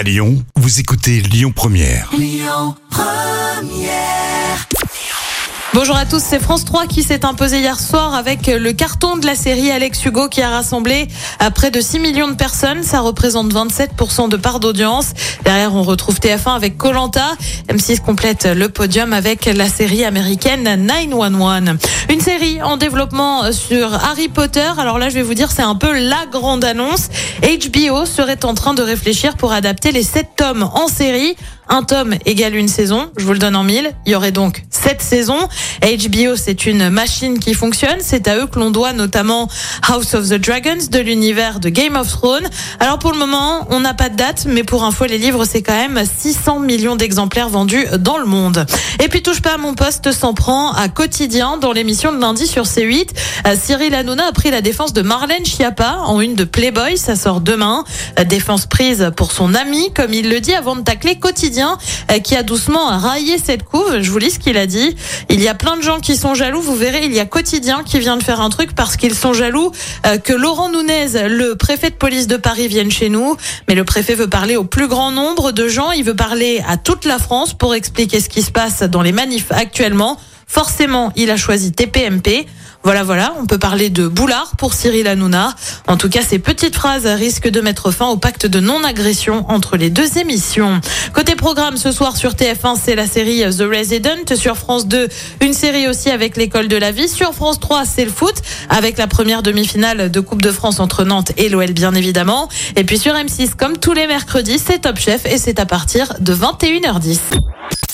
À Lyon, vous écoutez Lyon Première. Bonjour à tous, c'est France 3 qui s'est imposé hier soir avec le carton de la série Alex Hugo qui a rassemblé à près de 6 millions de personnes. Ça représente 27% de part d'audience. Derrière, on retrouve TF1 avec Colanta. M6 complète le podium avec la série américaine 911. Une série en développement sur Harry Potter. Alors là, je vais vous dire, c'est un peu la grande annonce. HBO serait en train de réfléchir pour adapter les 7 tomes en série. Un tome égale une saison. Je vous le donne en mille. Il y aurait donc sept saisons. HBO, c'est une machine qui fonctionne. C'est à eux que l'on doit notamment House of the Dragons de l'univers de Game of Thrones. Alors pour le moment, on n'a pas de date, mais pour info, les livres, c'est quand même 600 millions d'exemplaires vendus dans le monde. Et puis touche pas à mon poste s'en prend à quotidien dans l'émission de lundi sur C8. Euh, Cyril Hanouna a pris la défense de Marlène Schiappa en une de Playboy. Ça sort demain. Euh, Défense prise pour son ami, comme il le dit, avant de tacler quotidien euh, qui a doucement raillé cette couve. Je vous lis ce qu'il a dit. Il y a plein de gens qui sont jaloux. Vous verrez, il y a quotidien qui vient de faire un truc parce qu'ils sont jaloux euh, que Laurent Nunez, le préfet de police de Paris, vienne chez nous. Mais le préfet veut parler au plus grand nombre de gens. Il veut parler à toute la France pour expliquer ce qui se passe dans les manifs actuellement. Forcément, il a choisi TPMP. Voilà, voilà, on peut parler de boulard pour Cyril Hanouna. En tout cas, ces petites phrases risquent de mettre fin au pacte de non-agression entre les deux émissions. Côté programme, ce soir sur TF1, c'est la série The Resident. Sur France 2, une série aussi avec l'école de la vie. Sur France 3, c'est le foot avec la première demi-finale de Coupe de France entre Nantes et l'OL, bien évidemment. Et puis sur M6, comme tous les mercredis, c'est Top Chef et c'est à partir de 21h10.